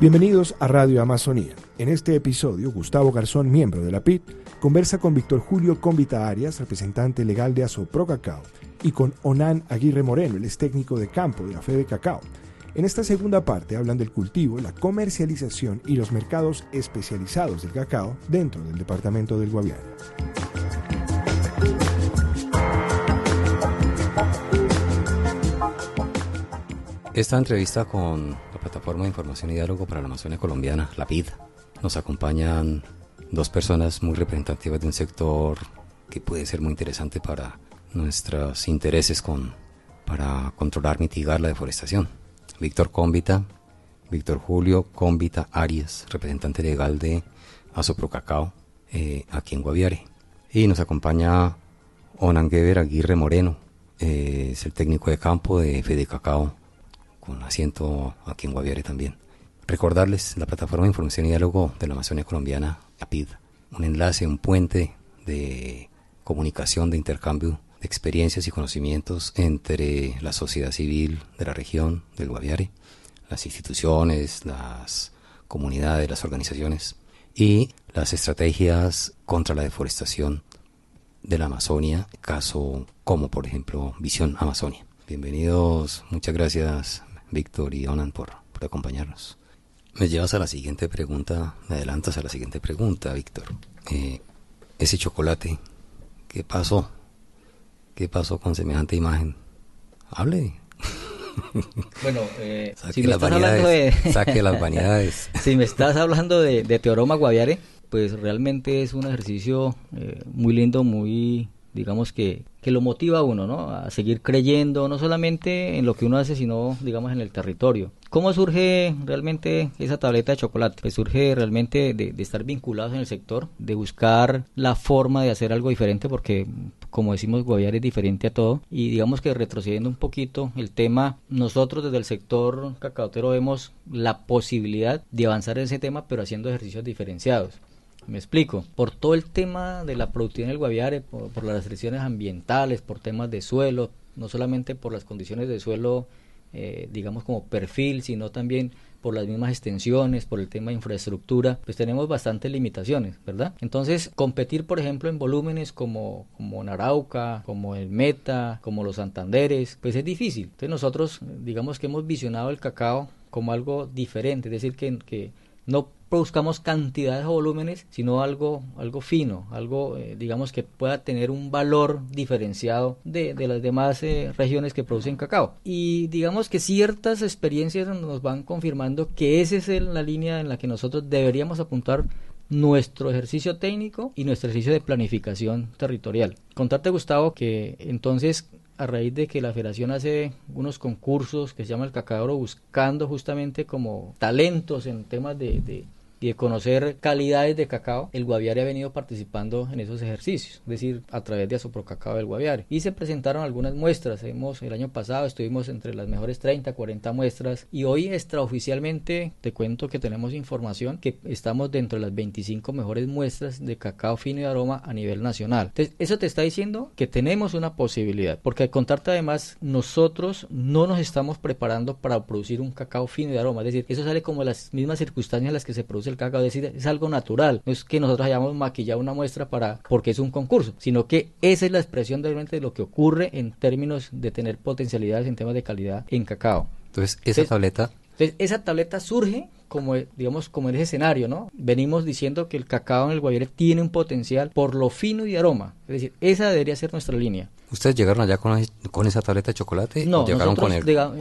Bienvenidos a Radio Amazonía. En este episodio, Gustavo Garzón, miembro de la PIT, conversa con Víctor Julio Convita Arias, representante legal de Asopro Cacao, y con Onan Aguirre Moreno, el ex técnico de campo de la Fe de Cacao. En esta segunda parte hablan del cultivo, la comercialización y los mercados especializados del cacao dentro del departamento del Guaviare. Esta entrevista con Plataforma de Información y Diálogo para la Amazonia Colombiana, la PID, nos acompañan dos personas muy representativas de un sector que puede ser muy interesante para nuestros intereses con, para controlar, mitigar la deforestación. Víctor Cómbita, Víctor Julio Cómbita Arias, representante legal de Asopro Cacao, eh, aquí en Guaviare. Y nos acompaña Onanguever Aguirre Moreno, eh, es el técnico de campo de Fede Cacao con asiento aquí en Guaviare también. Recordarles la plataforma de información y diálogo de la Amazonia colombiana, APID, un enlace, un puente de comunicación, de intercambio de experiencias y conocimientos entre la sociedad civil de la región del Guaviare, las instituciones, las comunidades, las organizaciones y las estrategias contra la deforestación de la Amazonia, caso como por ejemplo Visión Amazonia. Bienvenidos, muchas gracias Víctor y Onan por, acompañarnos. Me llevas a la siguiente pregunta, me adelantas a la siguiente pregunta, Víctor. Eh, ese chocolate, ¿qué pasó? ¿Qué pasó con semejante imagen? Hable. Bueno, eh, si me estás hablando de... saque las vanidades. si me estás hablando de, Teoroma Guaviare, pues realmente es un ejercicio eh, muy lindo, muy digamos que, que lo motiva a uno, ¿no? A seguir creyendo, no solamente en lo que uno hace, sino, digamos, en el territorio. ¿Cómo surge realmente esa tableta de chocolate? Pues surge realmente de, estar vinculados en el sector, de buscar la forma de hacer algo diferente, porque, como decimos, Guaviare es diferente a todo. Y digamos que retrocediendo un poquito el tema, nosotros desde el sector cacaotero vemos la posibilidad de avanzar en ese tema, pero haciendo ejercicios diferenciados. Me explico. Por todo el tema de la productividad en el Guaviare, por, las restricciones ambientales, por temas de suelo, no solamente por las condiciones de suelo, eh, digamos como perfil, sino también por las mismas extensiones, por el tema de infraestructura, pues tenemos bastantes limitaciones, ¿verdad? Entonces, competir, por ejemplo, en volúmenes como, como Narauca, como el Meta, como los Santanderes, pues es difícil. Entonces nosotros, digamos que hemos visionado el cacao como algo diferente, es decir, que, que no buscamos cantidades o volúmenes, sino algo, algo fino, algo, eh, digamos, que pueda tener un valor diferenciado de, de las demás eh, regiones que producen cacao. Y digamos que ciertas experiencias nos van confirmando que esa es la línea en la que nosotros deberíamos apuntar nuestro ejercicio técnico y nuestro ejercicio de planificación territorial. Contarte, Gustavo, que entonces a raíz de que la federación hace unos concursos que se llama el Cacaoro buscando justamente como talentos en temas de, de y de conocer calidades de cacao, el Guaviare ha venido participando en esos ejercicios, es decir, a través de Asopro Cacao del Guaviare. Y se presentaron algunas muestras, hemos, el año pasado estuvimos entre las mejores 30, 40 muestras y hoy extraoficialmente te cuento que tenemos información que estamos dentro de las 25 mejores muestras de cacao fino y aroma a nivel nacional. Entonces, eso te está diciendo que tenemos una posibilidad, porque al contarte además, nosotros no nos estamos preparando para producir un cacao fino y aroma, es decir, eso sale como las mismas circunstancias en las que se produce el cacao, es decir, es algo natural, no es que nosotros hayamos maquillado una muestra para porque es un concurso, sino que esa es la expresión realmente de lo que ocurre en términos de tener potencialidades en temas de calidad en cacao. Entonces, esa tableta entonces, esa tableta surge como, digamos, como en ese escenario, ¿no? Venimos diciendo que el cacao en el Guaviare tiene un potencial por lo fino y aroma. Es decir, esa debería ser nuestra línea. ¿Ustedes llegaron allá con, con esa tableta de chocolate? No, llegaron con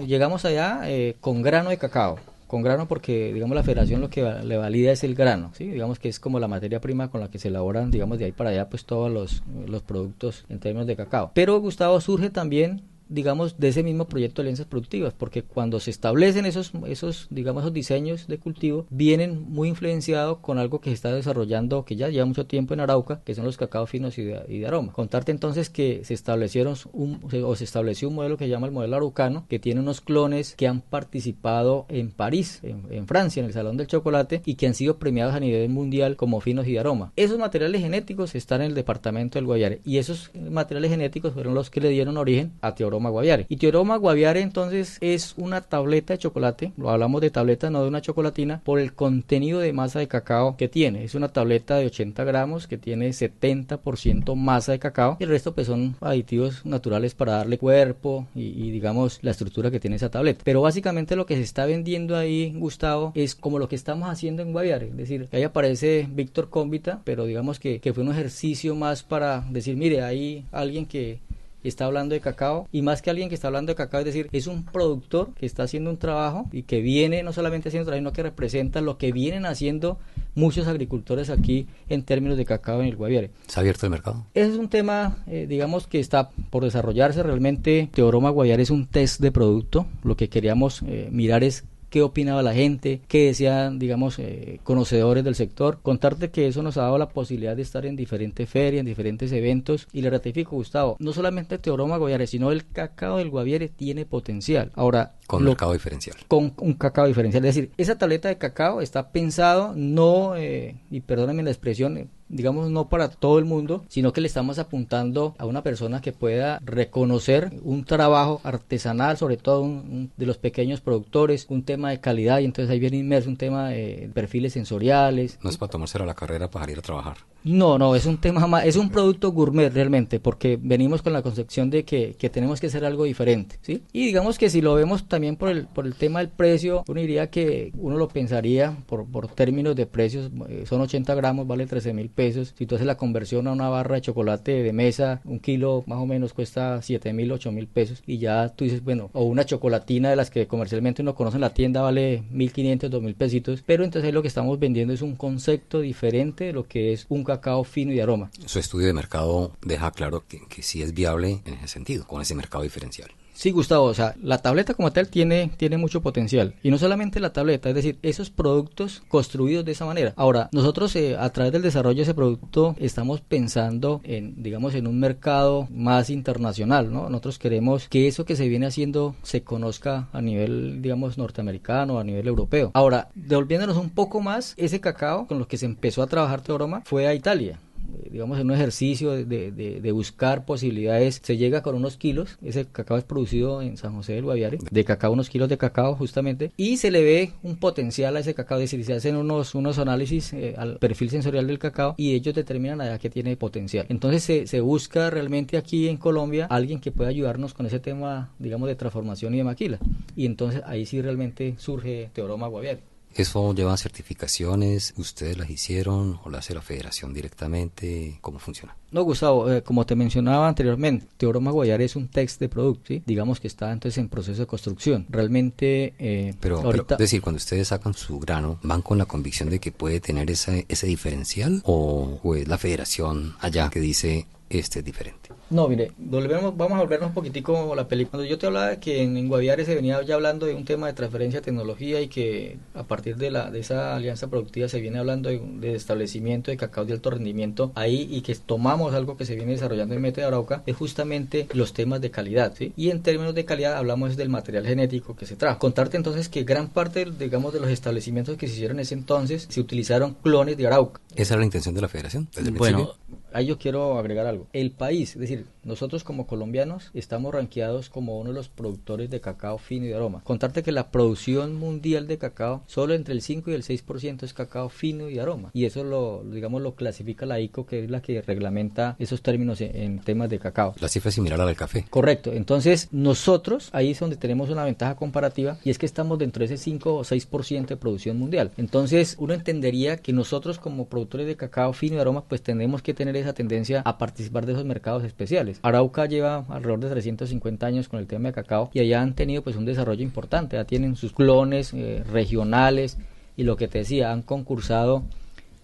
llegamos allá eh, con grano de cacao con grano porque digamos la federación lo que le valida es el grano, ¿sí? digamos que es como la materia prima con la que se elaboran digamos de ahí para allá pues todos los, los productos en términos de cacao. Pero Gustavo surge también digamos, de ese mismo proyecto de alianzas productivas, porque cuando se establecen esos, esos, digamos, esos diseños de cultivo, vienen muy influenciados con algo que se está desarrollando, que ya lleva mucho tiempo en Arauca, que son los cacao finos y de, aroma. Contarte entonces que se establecieron un, o se estableció un modelo que se llama el modelo araucano, que tiene unos clones que han participado en París, en, Francia, en el Salón del Chocolate, y que han sido premiados a nivel mundial como finos y de aroma. Esos materiales genéticos están en el departamento del Guayare, y esos materiales genéticos fueron los que le dieron origen a Teoro Guaviare. Y Teoroma guaviare entonces es una tableta de chocolate, lo hablamos de tableta, no de una chocolatina, por el contenido de masa de cacao que tiene. Es una tableta de 80 gramos que tiene 70% masa de cacao y el resto pues son aditivos naturales para darle cuerpo y, digamos la estructura que tiene esa tableta. Pero básicamente lo que se está vendiendo ahí, Gustavo, es como lo que estamos haciendo en Guaviare, es decir, ahí aparece Víctor Cómbita, pero digamos que, que fue un ejercicio más para decir, mire, hay alguien que está hablando de cacao y más que alguien que está hablando de cacao, es decir, es un productor que está haciendo un trabajo y que viene no solamente haciendo trabajo, sino que representa lo que vienen haciendo muchos agricultores aquí en términos de cacao en el Guaviare. ¿Se ha abierto el mercado? Ese es un tema, eh, digamos, que está por desarrollarse. Realmente Teoroma Guaviare es un test de producto. Lo que queríamos eh, mirar es qué opinaba la gente, qué decían, digamos, eh, conocedores del sector. Contarte que eso nos ha dado la posibilidad de estar en diferentes ferias, en diferentes eventos. Y le ratifico, Gustavo, no solamente Teoroma Guaviare, sino el cacao del Guaviare tiene potencial. Ahora, con un cacao diferencial. Con un cacao diferencial. Es decir, esa tableta de cacao está pensado no, eh, y perdónenme la expresión, digamos, no para todo el mundo, sino que le estamos apuntando a una persona que pueda reconocer un trabajo artesanal, sobre todo de los pequeños productores, un tema de calidad, y entonces ahí viene inmerso un tema de perfiles sensoriales. No es para tomárselo a la carrera para ir a trabajar. No, no, es un tema más, es un producto gourmet realmente, porque venimos con la concepción de que, que, tenemos que hacer algo diferente, ¿sí? Y digamos que si lo vemos también por el, por el tema del precio, uno diría que uno lo pensaría por, por términos de precios, eh, son 80 gramos, vale 13 mil pesos, si tú haces la conversión a una barra de chocolate de mesa, un kilo más o menos cuesta 7 mil, 8 mil pesos, y ya tú dices, bueno, o una chocolatina de las que comercialmente uno conoce en la tienda vale 1.500, 2.000 pesitos, pero entonces lo que estamos vendiendo es un concepto diferente de lo que es un cacao fino y de aroma. Su estudio de mercado deja claro que, que sí es viable en ese sentido, con ese mercado diferencial. Sí, Gustavo, o sea, la tableta como tal tiene, tiene mucho potencial. Y no solamente la tableta, es decir, esos productos construidos de esa manera. Ahora, nosotros eh, a través del desarrollo de ese producto estamos pensando en, digamos, en un mercado más internacional, ¿no? Nosotros queremos que eso que se viene haciendo se conozca a nivel, digamos, norteamericano, a nivel europeo. Ahora, devolviéndonos un poco más, ese cacao con lo que se empezó a trabajar Teoroma fue a Italia digamos, en un ejercicio de, de, buscar posibilidades, se llega con unos kilos, ese cacao es producido en San José del Guaviare, de cacao, unos kilos de cacao justamente, y se le ve un potencial a ese cacao, es decir, se hacen unos, unos análisis eh, al perfil sensorial del cacao y ellos determinan allá que tiene potencial. Entonces se, se busca realmente aquí en Colombia alguien que pueda ayudarnos con ese tema, digamos, de transformación y de maquila. Y entonces ahí sí realmente surge Teoroma Guaviare. ¿Eso lleva certificaciones? ¿Ustedes las hicieron o las hace la federación directamente? ¿Cómo funciona? No, Gustavo, eh, como te mencionaba anteriormente, Teoroma Guayar es un text de producto, ¿sí? digamos que está entonces en proceso de construcción. Realmente, eh, pero, ahorita... es decir, cuando ustedes sacan su grano, ¿van con la convicción de que puede tener ese, ese diferencial? ¿O, o es la federación allá que dice este es diferente? No, mire, volvemos, vamos a volvernos un poquitico a la película. Cuando yo te hablaba de que en, Guaviare se venía ya hablando de un tema de transferencia de tecnología y que a partir de, la, de esa alianza productiva se viene hablando de, establecimiento de cacao de alto rendimiento ahí y que tomamos algo que se viene desarrollando en Mete de Arauca, es justamente los temas de calidad. ¿sí? Y en términos de calidad hablamos del material genético que se trajo. Contarte entonces que gran parte, digamos, de los establecimientos que se hicieron en ese entonces se utilizaron clones de Arauca. ¿Esa era la intención de la federación? bueno, ahí yo quiero agregar algo. El país, es decir, nosotros como colombianos estamos rankeados como uno de los productores de cacao fino y de aroma. Contarte que la producción mundial de cacao, solo entre el 5 y el 6% es cacao fino y de aroma. Y eso lo, digamos, lo clasifica la ICO, que es la que reglamenta esos términos en, temas de cacao. La cifra es similar a la del café. Correcto. Entonces, nosotros, ahí es donde tenemos una ventaja comparativa, y es que estamos dentro de ese 5 o 6% de producción mundial. Entonces, uno entendería que nosotros como productores de cacao fino y de aroma, pues tenemos que tener esa tendencia a participar de esos mercados especiales. Arauca lleva alrededor de 350 años con el tema de cacao y allá han tenido pues un desarrollo importante, ya tienen sus clones eh, regionales y lo que te decía, han concursado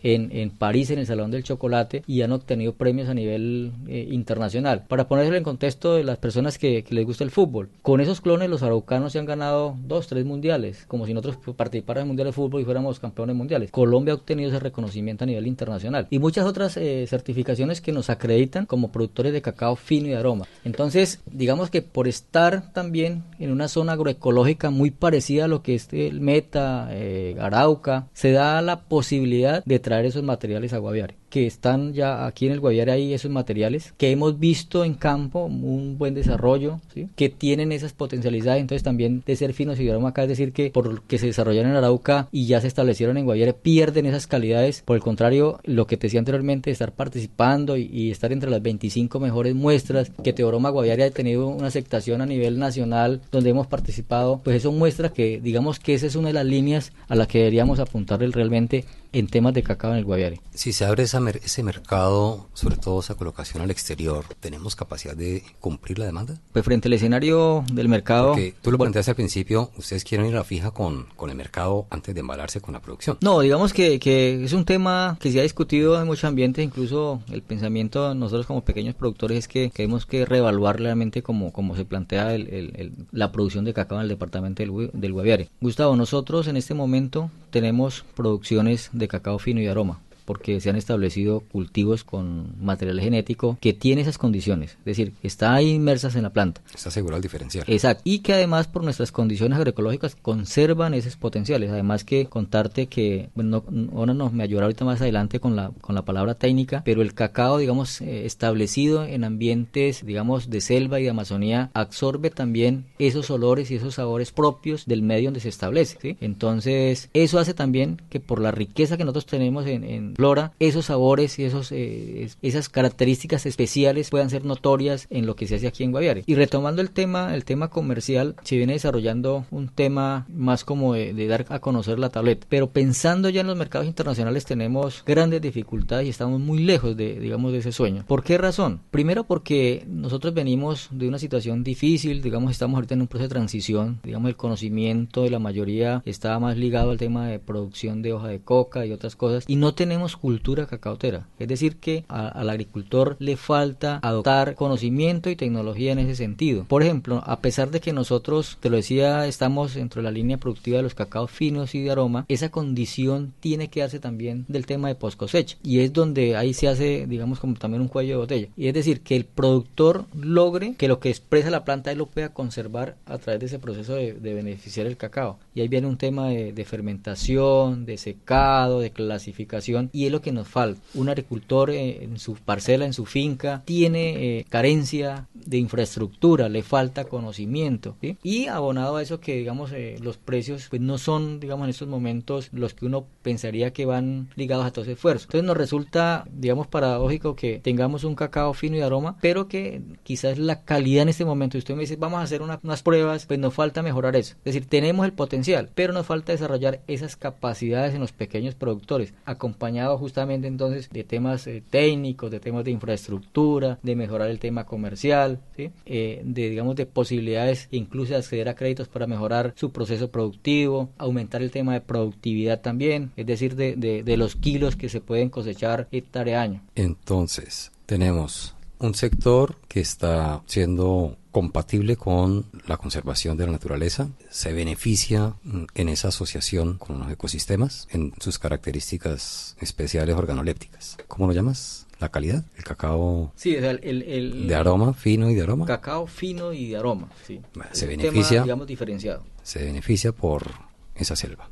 en, en, París en el Salón del Chocolate y han obtenido premios a nivel eh, internacional. Para ponerlo en contexto de las personas que, les gusta el fútbol, con esos clones los araucanos se han ganado dos, tres mundiales, como si nosotros participáramos en mundiales de fútbol y fuéramos campeones mundiales. Colombia ha obtenido ese reconocimiento a nivel internacional y muchas otras eh, certificaciones que nos acreditan como productores de cacao fino y aroma. Entonces, digamos que por estar también en una zona agroecológica muy parecida a lo que es el Meta, eh, Arauca, se da la posibilidad de traer esos materiales a que están ya aquí en el Guaviare ahí esos materiales, que hemos visto en campo un buen desarrollo, que tienen esas potencialidades, entonces también de ser finos y acá es decir que por que se desarrollaron en Arauca y ya se establecieron en Guaviare pierden esas calidades, por el contrario, lo que te decía anteriormente, estar participando y, estar entre las 25 mejores muestras, que Teoroma Guaviare ha tenido una aceptación a nivel nacional donde hemos participado, pues eso muestra que digamos que esa es una de las líneas a la que deberíamos apuntarle realmente en temas de cacao en el Guaviare. Si se abre ese mercado, sobre todo esa colocación al exterior, ¿tenemos capacidad de cumplir la demanda? Pues frente al escenario del mercado... Porque tú lo planteaste al principio, ustedes quieren ir a la fija con, con el mercado antes de embalarse con la producción. No, digamos que, que es un tema que se ha discutido en muchos ambientes, incluso el pensamiento de nosotros como pequeños productores es que tenemos que reevaluar realmente como, como se plantea el, la producción de cacao en el departamento del, del Guaviare. Gustavo, nosotros en este momento tenemos producciones de cacao fino y aroma porque se han establecido cultivos con material genético que tiene esas condiciones, es decir, está inmersas en la planta. Está asegurado el diferencial. Exacto, y que además por nuestras condiciones agroecológicas conservan esos potenciales. Además que contarte que, bueno, no, nos me ayudará ahorita más adelante con la, con la palabra técnica, pero el cacao, digamos, eh, establecido en ambientes, digamos, de selva y de Amazonía, absorbe también esos olores y esos sabores propios del medio donde se establece. ¿sí? Entonces, eso hace también que por la riqueza que nosotros tenemos en flora, esos sabores y esos, eh, esas características especiales puedan ser notorias en lo que se hace aquí en Guaviare. Y retomando el tema, el tema comercial, se viene desarrollando un tema más como de, dar a conocer la tableta. Pero pensando ya en los mercados internacionales tenemos grandes dificultades y estamos muy lejos de, digamos, de ese sueño. ¿Por qué razón? Primero porque nosotros venimos de una situación difícil, digamos, estamos ahorita en un proceso de transición, digamos, el conocimiento de la mayoría estaba más ligado al tema de producción de hoja de coca y otras cosas y no tenemos cultura cacautera. Es decir, que al agricultor le falta adoptar conocimiento y tecnología en ese sentido. Por ejemplo, a pesar de que nosotros, te lo decía, estamos dentro de la línea productiva de los cacaos finos y de aroma, esa condición tiene que darse también del tema de post cosecha. Y es donde ahí se hace, digamos, como también un cuello de botella. Y es decir, que el productor logre que lo que expresa la planta él lo pueda conservar a través de ese proceso de, beneficiar el cacao. Y ahí viene un tema de fermentación, de secado, de clasificación y es lo que nos falta. Un agricultor eh, en su parcela, en su finca, tiene eh, carencia de infraestructura, le falta conocimiento. Y abonado a eso que, digamos, eh, los precios pues no son, digamos, en estos momentos los que uno pensaría que van ligados a todo ese esfuerzo. Entonces nos resulta, digamos, paradójico que tengamos un cacao fino y aroma, pero que quizás la calidad en este momento, usted me dice, vamos a hacer unas pruebas, pues nos falta mejorar eso. Es decir, tenemos el potencial, pero nos falta desarrollar esas capacidades en los pequeños productores, justamente entonces de temas eh, técnicos, de temas de infraestructura, de mejorar el tema comercial, eh, de digamos de posibilidades incluso de acceder a créditos para mejorar su proceso productivo, aumentar el tema de productividad también, es decir, de, de los kilos que se pueden cosechar hectárea año. Entonces, tenemos un sector que está siendo compatible con la conservación de la naturaleza, se beneficia mm, en esa asociación con los ecosistemas en sus características especiales organolépticas. ¿Cómo lo llamas? La calidad, el cacao sí, el, de aroma, fino y de aroma. Cacao fino y de aroma, sí. Se beneficia, digamos, diferenciado. Se beneficia por esa selva.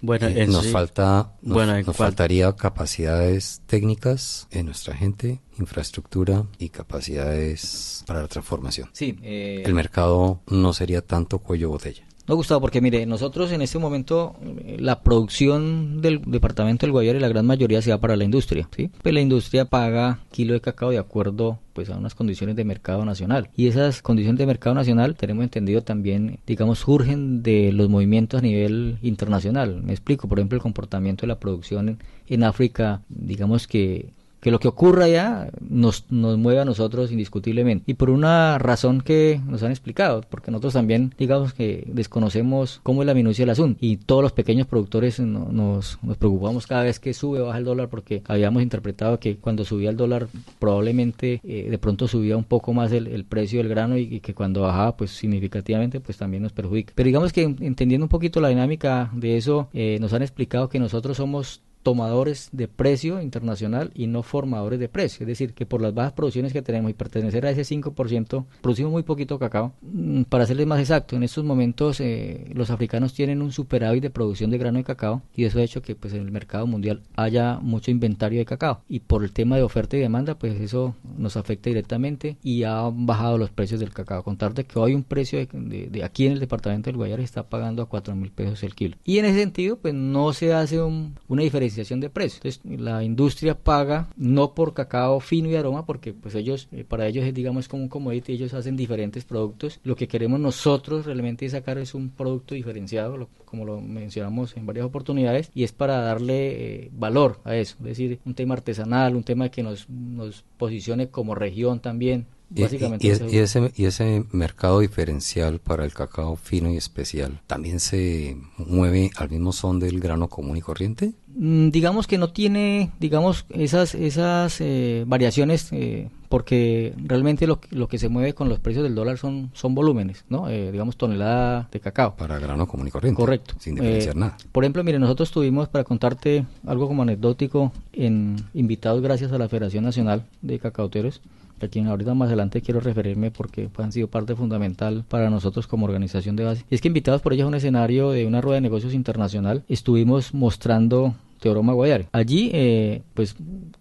Bueno, eh, nos falta, nos, faltaría capacidades técnicas en nuestra gente, infraestructura y capacidades para la transformación. Sí, eh, el mercado no sería tanto cuello botella. No, Gustavo, porque mire, nosotros en este momento la producción del departamento del Guayare, la gran mayoría se va para la industria, ¿sí? Pues la industria paga kilo de cacao de acuerdo pues a unas condiciones de mercado nacional. Y esas condiciones de mercado nacional, tenemos entendido también, digamos, surgen de los movimientos a nivel internacional. Me explico, por ejemplo, el comportamiento de la producción en África, digamos que que lo que ocurra allá nos, nos mueve a nosotros indiscutiblemente. Y por una razón que nos han explicado, porque nosotros también, digamos que desconocemos cómo es la minucia del asunto. Y todos los pequeños productores nos, nos preocupamos cada vez que sube o baja el dólar, porque habíamos interpretado que cuando subía el dólar probablemente eh, de pronto subía un poco más el, precio del grano y, que cuando bajaba pues significativamente pues también nos perjudica. Pero digamos que entendiendo un poquito la dinámica de eso, eh, nos han explicado que nosotros somos tomadores de precio internacional y no formadores de precio. Es decir, que por las bajas producciones que tenemos y pertenecer a ese 5%, producimos muy poquito cacao. Mm, para serles más exacto, en estos momentos eh, los africanos tienen un superávit de producción de grano de cacao y eso ha hecho que pues, en el mercado mundial haya mucho inventario de cacao. Y por el tema de oferta y demanda, pues eso nos afecta directamente y ha bajado los precios del cacao. Contarte que hoy un precio de, aquí en el departamento del Guayare está pagando a 4 mil pesos el kilo. Y en ese sentido, pues no se hace una diferencia de precios. Entonces, la industria paga no por cacao fino y aroma, porque pues ellos, eh, para ellos es digamos como un commodity, ellos hacen diferentes productos. Lo que queremos nosotros realmente sacar es un producto diferenciado, como lo mencionamos en varias oportunidades, y es para darle eh, valor a eso, es decir, un tema artesanal, un tema que nos, nos posicione como región también, Básicamente y, ese, y ese mercado diferencial para el cacao fino y especial, ¿también se mueve al mismo son del grano común y corriente? Mm, digamos que no tiene, digamos, esas, esas eh, variaciones, eh, porque realmente lo, lo, que se mueve con los precios del dólar son, son volúmenes, ¿no? Eh, digamos, tonelada de cacao. Para grano común y corriente. Correcto. Sin diferenciar nada. Por ejemplo, mire, nosotros tuvimos, para contarte algo como anecdótico, en invitados gracias a la Federación Nacional de Cacauteros, a quien ahorita más adelante quiero referirme porque pues, han sido parte fundamental para nosotros como organización de base. Y es que invitados por ellos a un escenario de una rueda de negocios internacional, estuvimos mostrando Teoroma Guayare. Allí, eh, pues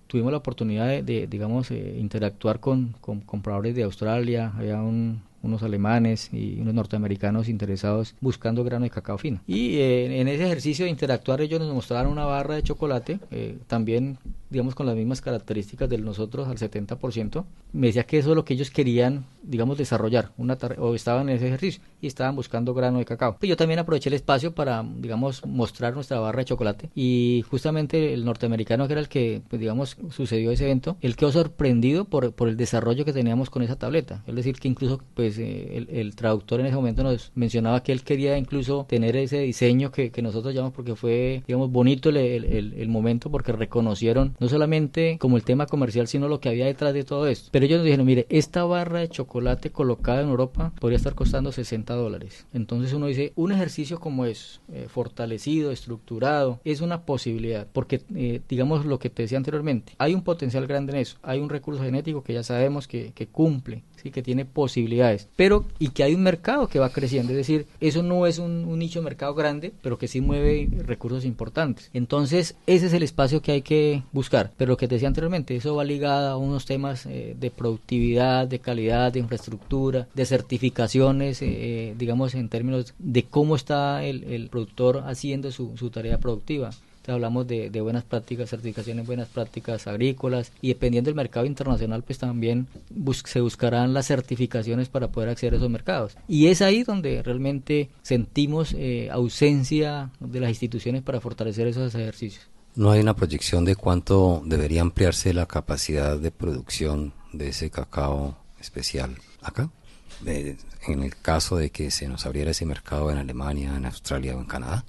tuvimos la oportunidad de, digamos, eh, interactuar con, con, compradores de Australia, había un, unos alemanes y unos norteamericanos interesados buscando grano de cacao fino. Y eh, en ese ejercicio de interactuar ellos nos mostraron una barra de chocolate, eh, también digamos con las mismas características de nosotros al 70%. Me decía que eso es lo que ellos querían, digamos, desarrollar, una o estaban en ese ejercicio y estaban buscando grano de cacao. Pero yo también aproveché el espacio para, digamos, mostrar nuestra barra de chocolate y justamente el norteamericano que era el que, pues, digamos, sucedió ese evento, él quedó sorprendido por, por el desarrollo que teníamos con esa tableta. Es decir, que incluso, pues, pues, eh, el, traductor en ese momento nos mencionaba que él quería incluso tener ese diseño que, nosotros llamamos porque fue, digamos, bonito el, momento porque reconocieron no solamente como el tema comercial, sino lo que había detrás de todo esto. Pero ellos nos dijeron, mire, esta barra de chocolate colocada en Europa podría estar costando 60 dólares. Entonces uno dice, un ejercicio como es, eh, fortalecido, estructurado, es una posibilidad, porque eh, digamos lo que te decía anteriormente, hay un potencial grande en eso, hay un recurso genético que ya sabemos que, que cumple, ¿sí? que tiene posibilidades pero y que hay un mercado que va creciendo, es decir, eso no es un, nicho de mercado grande, pero que sí mueve recursos importantes. Entonces, ese es el espacio que hay que buscar, pero lo que te decía anteriormente, eso va ligado a unos temas eh, de productividad, de calidad, de infraestructura, de certificaciones, eh, eh, digamos, en términos de cómo está el, productor haciendo su tarea productiva hablamos de, buenas prácticas, certificaciones buenas prácticas agrícolas y dependiendo del mercado internacional pues también se buscarán las certificaciones para poder acceder a esos mercados. Y es ahí donde realmente sentimos eh, ausencia de las instituciones para fortalecer esos ejercicios. ¿No hay una proyección de cuánto debería ampliarse la capacidad de producción de ese cacao especial acá? en el caso de que se nos abriera ese mercado en Alemania, en Australia o en Canadá?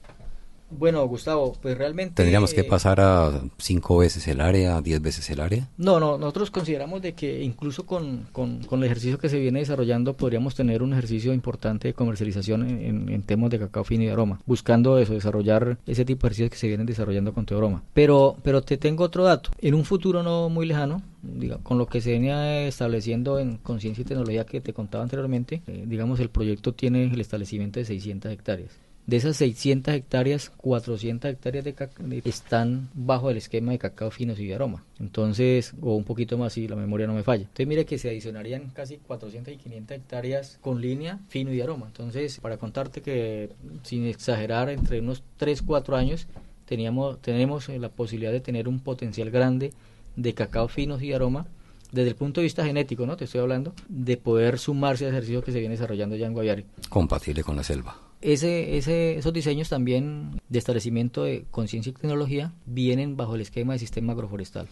Bueno, Gustavo, pues realmente... ¿Tendríamos que pasar a cinco veces el área, diez veces el área? No, no, nosotros consideramos de que incluso con, con, el ejercicio que se viene desarrollando podríamos tener un ejercicio importante de comercialización en, temas de cacao fino y aroma, buscando eso, desarrollar ese tipo de ejercicios que se vienen desarrollando con Teoroma. Pero, pero te tengo otro dato. En un futuro no muy lejano, diga, con lo que se venía estableciendo en conciencia y tecnología que te contaba anteriormente, eh, digamos el proyecto tiene el establecimiento de 600 hectáreas. De esas 600 hectáreas, 400 hectáreas de están bajo el esquema de cacao fino y de aroma. Entonces, o un poquito más si la memoria no me falla. Entonces, mire que se adicionarían casi 400 y 500 hectáreas con línea fino y aroma. Entonces, para contarte que, sin exagerar, entre unos 3, 4 años, teníamos, tenemos la posibilidad de tener un potencial grande de cacao fino y aroma desde el punto de vista genético, ¿no? Te estoy hablando, de poder sumarse al ejercicio que se viene desarrollando ya en Guaviare. Compatible con la selva ese, ese, esos diseños también de establecimiento de conciencia y tecnología vienen bajo el esquema de sistema agroforestal.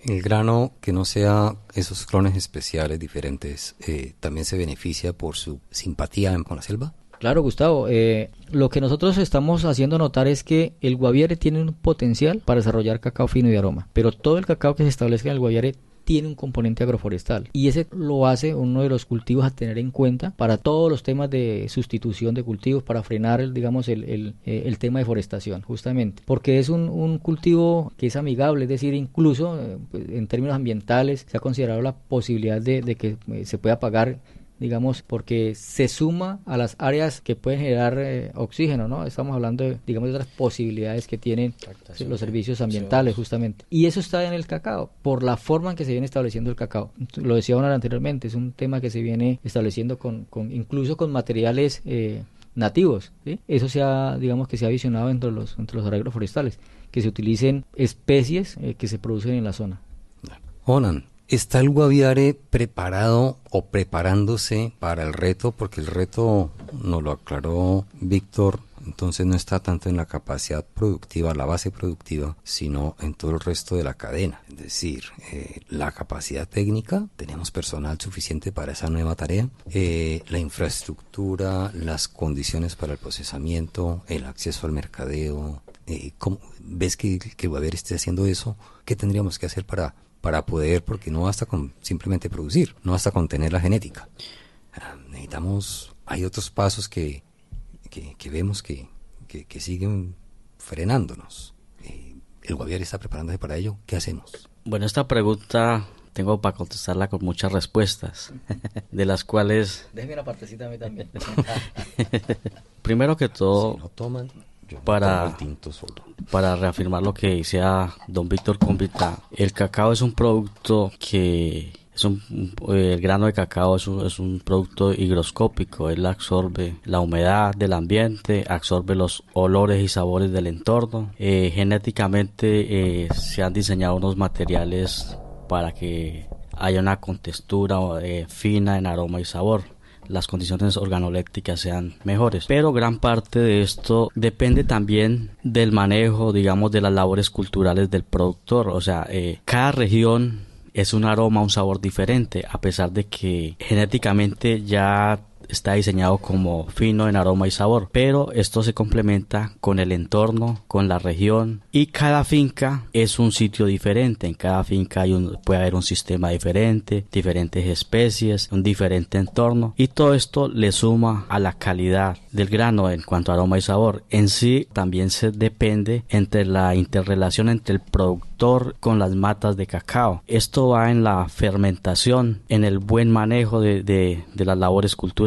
El grano que no sea esos clones especiales diferentes, eh, ¿también se beneficia por su simpatía con la selva? Claro, Gustavo. Eh, lo que nosotros estamos haciendo notar es que el guaviare tiene un potencial para desarrollar cacao fino y aroma, pero todo el cacao que se establezca en el guaviare tiene un componente agroforestal y ese lo hace uno de los cultivos a tener en cuenta para todos los temas de sustitución de cultivos para frenar el, digamos el, el, eh, tema de forestación justamente. Porque es un, un, cultivo que es amigable es decir incluso eh, pues, en términos ambientales se ha considerado la posibilidad de, de que eh, se pueda pagar digamos, porque se suma a las áreas que pueden generar eh, oxígeno, ¿no? Estamos hablando, de, digamos, de otras posibilidades que tienen los servicios ambientales, justamente. Y eso está en el cacao, por la forma en que se viene estableciendo el cacao. Lo decía Honor anteriormente, es un tema que se viene estableciendo con, con incluso con materiales eh, nativos, Eso se ha, digamos, que se ha visionado entre los, entre los arreglos forestales, que se utilicen especies eh, que se producen en la zona. Onan, ¿Está el Guaviare preparado o preparándose para el reto? Porque el reto nos lo aclaró Víctor, entonces no está tanto en la capacidad productiva, la base productiva, sino en todo el resto de la cadena. Es decir, eh, la capacidad técnica, tenemos personal suficiente para esa nueva tarea, eh, la infraestructura, las condiciones para el procesamiento, el acceso al mercadeo. Eh, ¿Ves que, que Guaviare esté haciendo eso? ¿Qué tendríamos que hacer para para poder, porque no basta con simplemente producir, no basta con tener la genética. Ah, necesitamos, hay otros pasos que, que, vemos que, que, siguen frenándonos. Eh, ¿El gobierno está preparándose para ello? ¿Qué hacemos? Bueno, esta pregunta tengo para contestarla con muchas respuestas, de las cuales... Déjeme una partecita a mí también. Primero que todo... Si no toman, para, para reafirmar lo que decía don Víctor Convita, el cacao es un producto que es un, el grano de cacao es un, es un, producto higroscópico, él absorbe la humedad del ambiente, absorbe los olores y sabores del entorno. Eh, genéticamente eh, se han diseñado unos materiales para que haya una contextura eh, fina en aroma y sabor las condiciones organolépticas sean mejores. Pero gran parte de esto depende también del manejo, digamos, de las labores culturales del productor. O sea, eh, cada región es un aroma, un sabor diferente, a pesar de que genéticamente ya está diseñado como fino en aroma y sabor, pero esto se complementa con el entorno, con la región y cada finca es un sitio diferente. En cada finca hay un, puede haber un sistema diferente, diferentes especies, un diferente entorno y todo esto le suma a la calidad del grano en cuanto a aroma y sabor. En sí también se depende entre la interrelación entre el con las matas de cacao. Esto va en la fermentación, en el buen manejo de, de, las labores culturales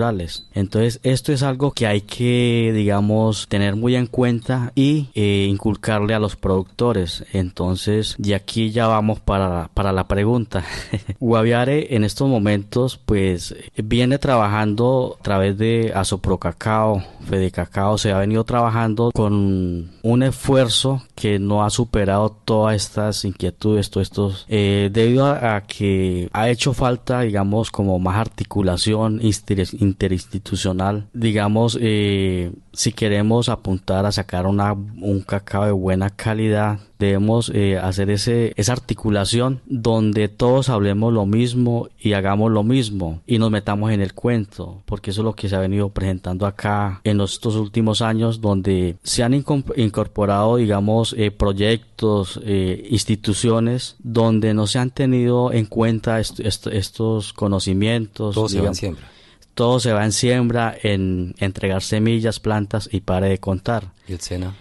entonces, esto es algo que hay que, digamos, tener muy en cuenta y eh, inculcarle a los productores. Entonces, de aquí ya vamos para, para la pregunta. Guaviare en estos momentos, pues, viene trabajando a través de Asopro Cacao, Fede Cacao, se ha venido trabajando con un esfuerzo que no ha superado todas estas inquietudes, todos estos, eh, debido a, que ha hecho falta, digamos, como más articulación interinstitucional, digamos, eh, si queremos apuntar a sacar una, un cacao de buena calidad, debemos eh, hacer ese, esa articulación donde todos hablemos lo mismo y hagamos lo mismo y nos metamos en el cuento, porque eso es lo que se ha venido presentando acá en estos últimos años, donde se han incorporado, digamos, eh, proyectos, eh, instituciones, donde no se han tenido en cuenta estos conocimientos. Todo se va en siembra. Todo se va en siembra, en entregar semillas, plantas y pare de contar. ¿Y el SENA?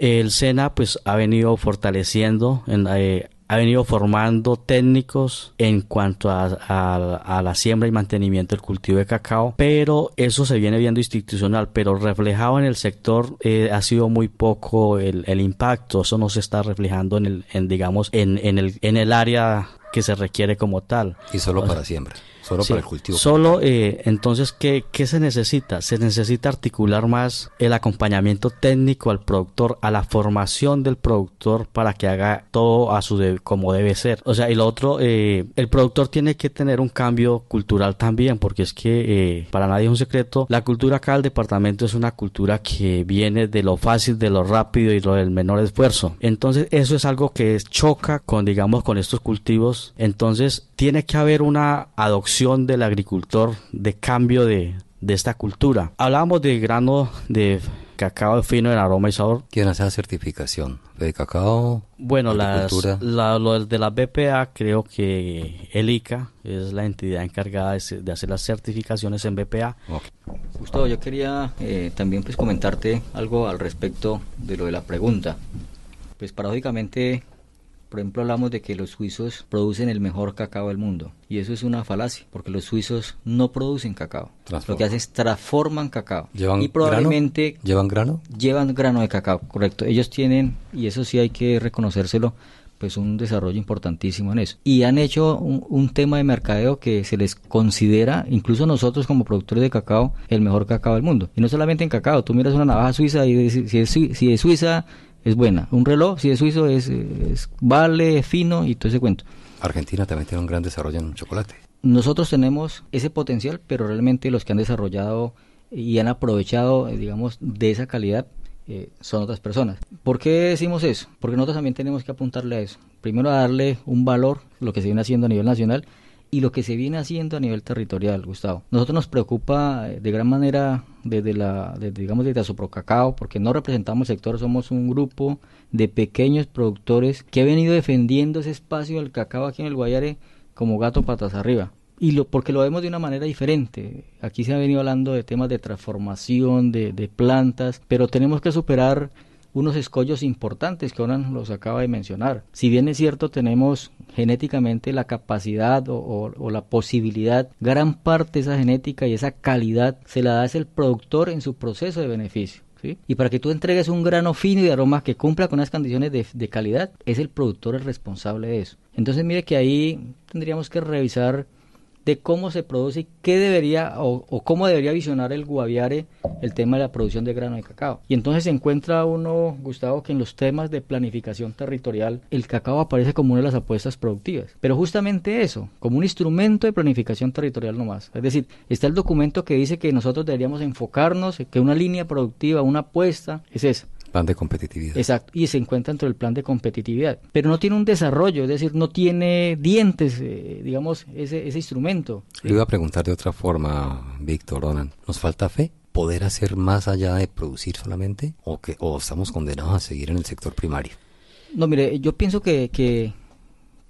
El SENA pues ha venido fortaleciendo, eh, ha venido formando técnicos en cuanto a, la siembra y mantenimiento del cultivo de cacao, pero eso se viene viendo institucional, pero reflejado en el sector eh, ha sido muy poco el, impacto, eso no se está reflejando en el, en, digamos, en, en, el, en el área que se requiere como tal. Y solo para siembra. Solo para el cultivo. Solo, eh, entonces, ¿qué, ¿qué, se necesita? Se necesita articular más el acompañamiento técnico al productor, a la formación del productor para que haga todo a su como debe ser. O sea, y lo otro, eh, el productor tiene que tener un cambio cultural también, porque es que eh, para nadie es un secreto, la cultura acá del departamento es una cultura que viene de lo fácil, de lo rápido y lo del menor esfuerzo. Entonces, eso es algo que choca con, digamos, con estos cultivos. Entonces, tiene que haber una adopción del agricultor de cambio de, esta cultura. Hablábamos de grano de cacao fino en aroma y sabor. ¿Quién hace la certificación? ¿De cacao? Bueno, las, la, lo de la BPA creo que el ICA es la entidad encargada de, hacer las certificaciones en BPA. Gustavo, yo quería eh, también pues comentarte algo al respecto de lo de la pregunta. Pues paradójicamente por ejemplo, hablamos de que los suizos producen el mejor cacao del mundo. Y eso es una falacia, porque los suizos no producen cacao. Lo que hacen es transforman cacao. ¿Llevan y probablemente grano? ¿Llevan grano? Llevan grano de cacao, correcto. Ellos tienen, y eso sí hay que reconocérselo, pues un desarrollo importantísimo en eso. Y han hecho un, tema de mercadeo que se les considera, incluso nosotros como productores de cacao, el mejor cacao del mundo. Y no solamente en cacao, tú miras una navaja suiza y si es, si es suiza es buena. Un reloj, si es suizo, es, vale, fino y todo ese cuento. Argentina también tiene un gran desarrollo en chocolate. Nosotros tenemos ese potencial, pero realmente los que han desarrollado y han aprovechado, eh, digamos, de esa calidad eh, son otras personas. ¿Por qué decimos eso? Porque nosotros también tenemos que apuntarle a eso. Primero a darle un valor, lo que se viene haciendo a nivel nacional, y lo que se viene haciendo a nivel territorial, Gustavo. Nosotros nos preocupa eh, de gran manera desde la, digamos, desde Asoprocacao, porque no representamos el sector, somos un grupo de pequeños productores que ha venido defendiendo ese espacio del cacao aquí en el Guayare como gato patas arriba. Y lo, porque lo vemos de una manera diferente. Aquí se ha venido hablando de temas de transformación, de, de plantas, pero tenemos que superar unos escollos importantes que Onan los acaba de mencionar. Si bien es cierto, tenemos genéticamente la capacidad o, la posibilidad, gran parte de esa genética y esa calidad se la da el productor en su proceso de beneficio. ¿Sí? Y para que tú entregues un grano fino y de que cumpla con las condiciones de, de, calidad, es el productor el responsable de eso. Entonces mire que ahí tendríamos que revisar de cómo se produce y qué debería o, cómo debería visionar el Guaviare el tema de la producción de grano de cacao. Y entonces se encuentra uno, Gustavo, que en los temas de planificación territorial el cacao aparece como una de las apuestas productivas. Pero justamente eso, como un instrumento de planificación territorial nomás. Es decir, está el documento que dice que nosotros deberíamos enfocarnos, que una línea productiva, una apuesta es esa Plan de competitividad. Exacto, y se encuentra dentro del plan de competitividad. Pero no tiene un desarrollo, es decir, no tiene dientes, eh, digamos, ese, ese instrumento. Le iba a preguntar de otra forma, Víctor Ronan. ¿Nos falta fe? ¿Poder hacer más allá de producir solamente? ¿O, que, o estamos condenados a seguir en el sector primario? No, mire, yo pienso que, que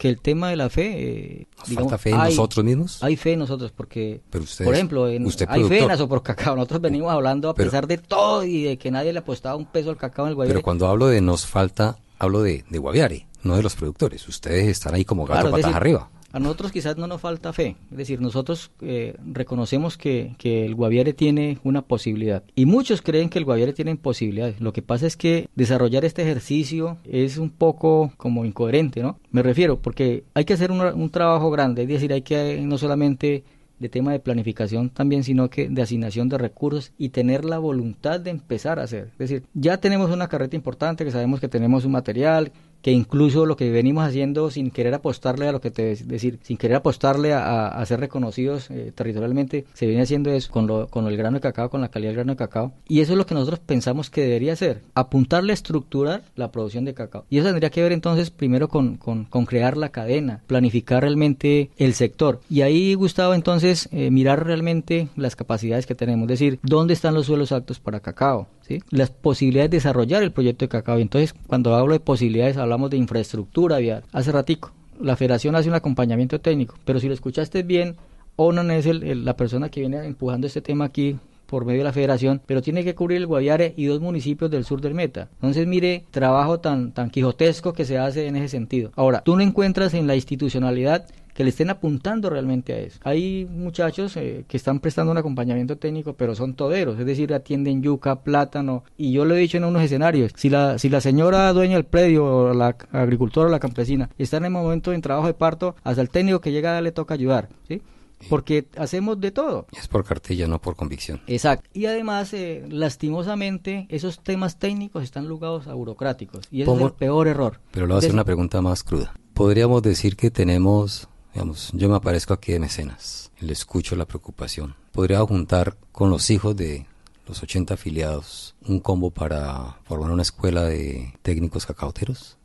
que el tema de la fe... Eh, falta fe en nosotros mismos? Hay fe en nosotros porque, por ejemplo, en, hay fe en por cacao. Nosotros venimos hablando a pesar de todo y de que nadie le apostaba un peso al cacao en el Guaviare. Pero cuando hablo de nos falta, hablo de, de Guaviare, no de los productores. Ustedes están ahí como gato patas arriba. A nosotros quizás no nos falta fe, es decir, nosotros eh, reconocemos que, que, el Guaviare tiene una posibilidad y muchos creen que el Guaviare tiene posibilidades. Lo que pasa es que desarrollar este ejercicio es un poco como incoherente, ¿no? Me refiero porque hay que hacer un, un trabajo grande, es decir, hay que no solamente de tema de planificación también, sino que de asignación de recursos y tener la voluntad de empezar a hacer. Es decir, ya tenemos una carreta importante, que sabemos que tenemos un material, que incluso lo que venimos haciendo sin querer apostarle a lo que te decir, sin querer apostarle a, ser reconocidos eh, territorialmente, se viene haciendo eso con, lo, con el grano de cacao, con la calidad del grano de cacao. Y eso es lo que nosotros pensamos que debería ser, apuntarle a estructurar la producción de cacao. Y eso tendría que ver entonces primero con, con, crear la cadena, planificar realmente el sector. Y ahí, Gustavo, entonces eh, mirar realmente las capacidades que tenemos, es decir, dónde están los suelos aptos para cacao, las posibilidades de desarrollar el proyecto de cacao. Y entonces, cuando hablo de posibilidades, hablamos de infraestructura vial. Hace ratico, la federación hace un acompañamiento técnico, pero si lo escuchaste bien, Onan es la persona que viene empujando este tema aquí por medio de la federación, pero tiene que cubrir el Guaviare y dos municipios del sur del Meta. Entonces, mire, trabajo tan, tan quijotesco que se hace en ese sentido. Ahora, tú no encuentras en la institucionalidad que le estén apuntando realmente a eso. Hay muchachos eh, que están prestando un acompañamiento técnico, pero son toderos, es decir, atienden yuca, plátano, y yo lo he dicho en unos escenarios, si la, si la señora dueña del predio, o la agricultora o la campesina, está en el momento en trabajo de parto, hasta el técnico que llega le toca ayudar, ¿sí? porque hacemos de todo. Es por cartilla, no por convicción. Exacto. Y además, eh, lastimosamente, esos temas técnicos están lugados a burocráticos. Y ese es el peor error. Pero le voy a hacer una pregunta más cruda. ¿Podríamos decir que tenemos Digamos, yo me aparezco aquí de mecenas, le escucho la preocupación. Podría juntar con los hijos de los 80 afiliados un combo para formar una escuela de técnicos cacauteros.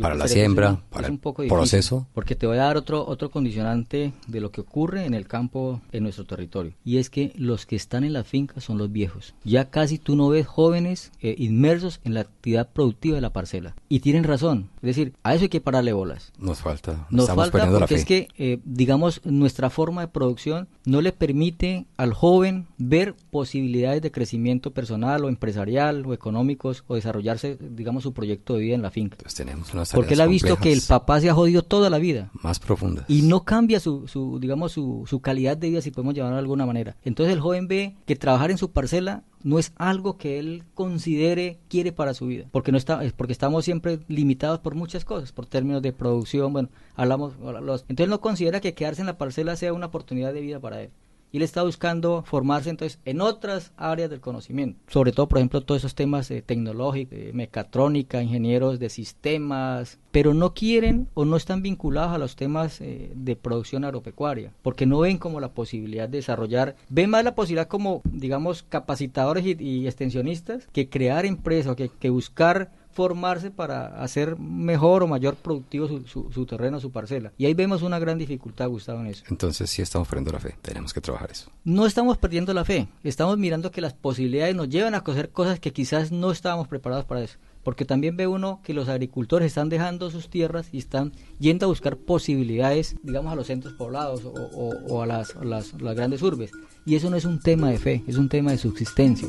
Para la siembra, para el proceso. Porque te voy a dar otro, otro condicionante de lo que ocurre en el campo en nuestro territorio. Y es que los que están en la finca son los viejos. Ya casi tú no ves jóvenes eh, inmersos en la actividad productiva de la parcela. Y tienen razón. Es decir, a eso hay que pararle bolas. Nos falta. Nos falta porque es que, eh, digamos, nuestra forma de producción no le permite al joven ver posibilidades de crecimiento personal o empresarial o económicos o desarrollarse, digamos, su proyecto de vida en la finca. Entonces tenemos unas porque él ha visto que el papá se ha jodido toda la vida. Más profundas. Y no cambia su, su digamos, su, su calidad de vida, si podemos llamarlo de alguna manera. Entonces el joven ve que trabajar en su parcela no es algo que él considere quiere para su vida, porque no está, porque estamos siempre limitados por muchas cosas, por términos de producción, bueno, hablamos, los, entonces no considera que quedarse en la parcela sea una oportunidad de vida para él y él está buscando formarse entonces en otras áreas del conocimiento, sobre todo por ejemplo todos esos temas eh, tecnológicos, mecatrónica, ingenieros de sistemas, pero no quieren o no están vinculados a los temas eh, de producción agropecuaria, porque no ven como la posibilidad de desarrollar, ven más la posibilidad como digamos capacitadores y, extensionistas que crear empresas, que, que buscar formarse para hacer mejor o mayor productivo su, su, terreno, su parcela. Y ahí vemos una gran dificultad, Gustavo, en eso. Entonces sí estamos perdiendo la fe, tenemos que trabajar eso. No estamos perdiendo la fe, estamos mirando que las posibilidades nos llevan a hacer cosas que quizás no estábamos preparados para eso. Porque también ve uno que los agricultores están dejando sus tierras y están yendo a buscar posibilidades, digamos, a los centros poblados o, a, las, las, las grandes urbes. Y eso no es un tema de fe, es un tema de subsistencia.